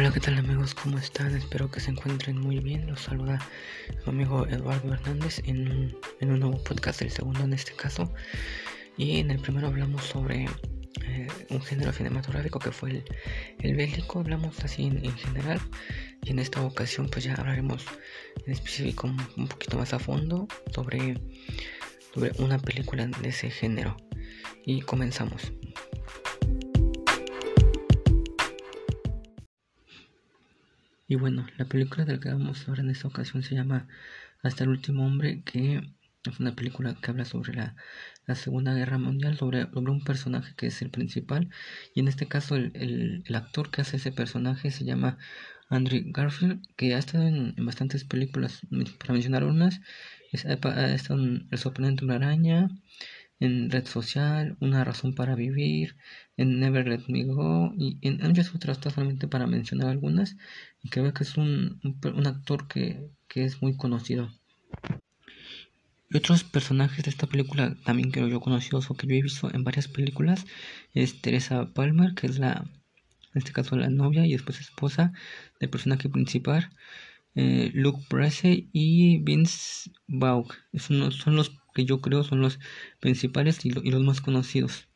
Hola, ¿qué tal amigos? ¿Cómo están? Espero que se encuentren muy bien. Los saluda su amigo Eduardo Hernández en un, en un nuevo podcast, el segundo en este caso. Y en el primero hablamos sobre eh, un género cinematográfico que fue el, el bélico. Hablamos así en, general. Y en esta ocasión pues ya hablaremos en específico un, poquito más a fondo sobre, sobre una película de ese género. Y comenzamos. Y bueno, la película de la que vamos a hablar en esta ocasión se llama Hasta el último hombre, que es una película que habla sobre la, Segunda Guerra Mundial, sobre, sobre, un personaje que es el principal. Y en este caso el, actor que hace ese personaje se llama Andrew Garfield, que ha estado en, bastantes películas, para mencionar unas, ha estado en El sorprendente una araña, en Red Social, Una razón para vivir, en Never Let Me Go y en muchas otras, solamente para mencionar algunas. Y creo que es un, un, actor que, que, es muy conocido. Y otros personajes de esta película también creo yo conocidos o que yo he visto en varias películas es Teresa Palmer, que es la, en este caso la novia y después esposa del personaje principal. Eh, Luke Bracey y Vince Vaughn. Esos son los que yo creo son los principales y, los más conocidos.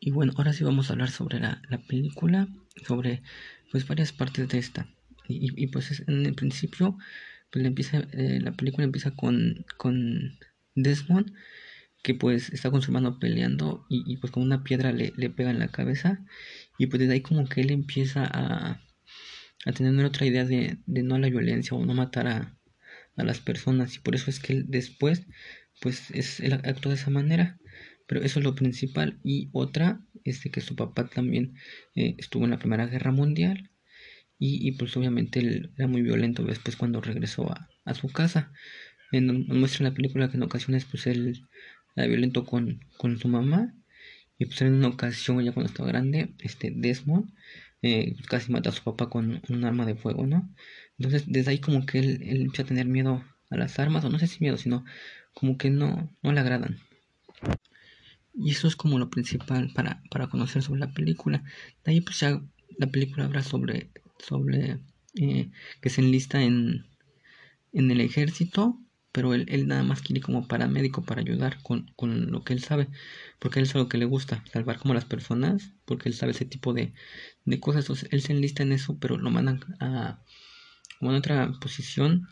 Y bueno, ahora sí vamos a hablar sobre la, película, sobre pues varias partes de esta. Y, pues en el principio, pues empieza, eh, la película empieza con, con Desmond, que pues está con su hermano peleando y, pues con una piedra le, le, pega en la cabeza. Y pues desde ahí como que él empieza a, a tener otra idea de, de no a la violencia o no matar a, a las personas y por eso es que él después pues es él actuó de esa manera. Pero eso es lo principal. Y otra es de que su papá también eh, estuvo en la primera guerra mundial y, y, pues obviamente él era muy violento después cuando regresó a, a su casa. En, muestra en la película que en ocasiones pues él era violento con, con su mamá y pues en una ocasión ya cuando estaba grande este Desmond eh, casi mata a su papá con un arma de fuego no entonces, desde ahí como que él, él empieza a tener miedo a las armas, o no sé si miedo, sino como que no, no le agradan. Y eso es como lo principal para, para conocer sobre la película. De ahí pues ya la película habla sobre, sobre eh, que se enlista en, en el ejército, pero él, él, nada más quiere como paramédico para ayudar con, con, lo que él sabe, porque él es lo que le gusta, salvar como a las personas, porque él sabe ese tipo de, de cosas. Entonces él se enlista en eso, pero lo mandan a, como en otra posición,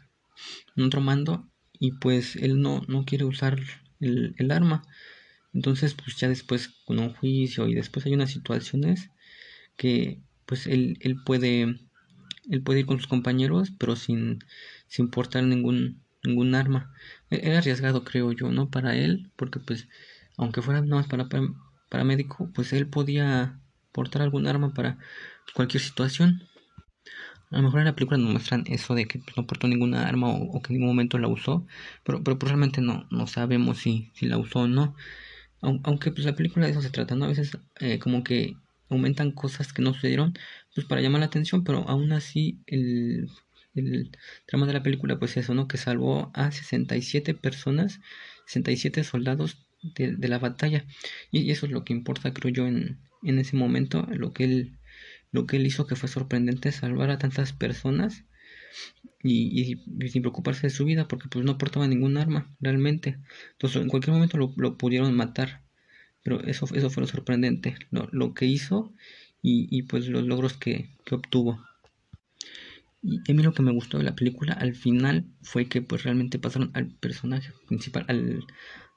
en otro mando, y pues él no, no quiere usar el, el arma. Entonces, pues ya después con un juicio y después hay unas situaciones que pues él, él puede él puede ir con sus compañeros, pero sin, sin portar ningún, ningún arma. E, era arriesgado, creo yo, ¿no? Para él, porque pues, aunque fuera nada más para, para, para médico, pues él podía portar algún arma para cualquier situación. A lo mejor en la película nos muestran eso de que pues, no portó ninguna arma o, que en ningún momento la usó, pero, pero pues, realmente no, no sabemos si, si la usó o no. Aunque pues la película de eso se trata, ¿no? A veces eh, como que aumentan cosas que no sucedieron, pues para llamar la atención, pero aún así el, el de la película pues eso, ¿no? Que salvó a 67 personas, 67 soldados de, de la batalla. Y, eso es lo que importa, creo yo, en, en ese momento, lo que él lo que él hizo que fue sorprendente salvar a tantas personas y, sin preocuparse de su vida porque pues no portaba ningún arma realmente. Entonces en cualquier momento lo, lo pudieron matar pero eso, eso fue lo sorprendente lo, lo que hizo y, y, pues los logros que, que obtuvo. Y a mí lo que me gustó de la película al final fue que pues realmente pasaron al personaje principal al,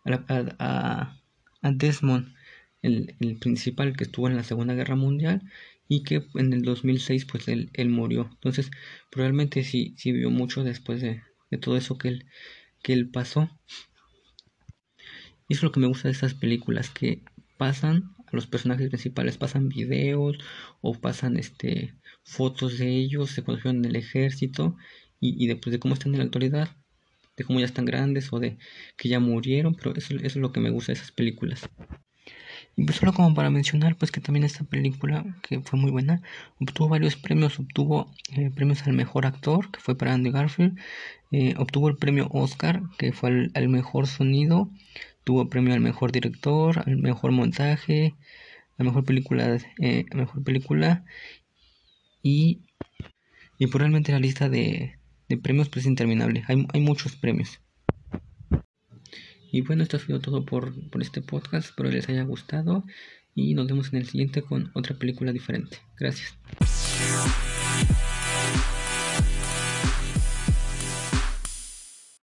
a, a, a Desmond el, el principal que estuvo en la segunda guerra mundial y que en el 2006 pues él, él murió. Entonces probablemente sí, sí vio mucho después de, de, todo eso que él, que pasó. Y eso es lo que me gusta de estas películas, que pasan a los personajes principales, pasan videos o pasan este fotos de ellos, se conocieron en el ejército y, y después de cómo están en la actualidad, de cómo ya están grandes o de que ya murieron, pero eso, eso es lo que me gusta de esas películas. Y pues solo como para mencionar, pues que también esta película, que fue muy buena, obtuvo varios premios, obtuvo eh, premios al mejor actor, que fue para Andy Garfield, eh, obtuvo el premio Oscar, que fue al, mejor sonido, tuvo premio al mejor director, al mejor montaje, la mejor película, eh, mejor película, y, y pues realmente la lista de, de premios pues es interminable. Hay, hay muchos premios. Y bueno, esto ha sido todo por, por este podcast. Espero les haya gustado y nos vemos en el siguiente con otra película diferente. Gracias.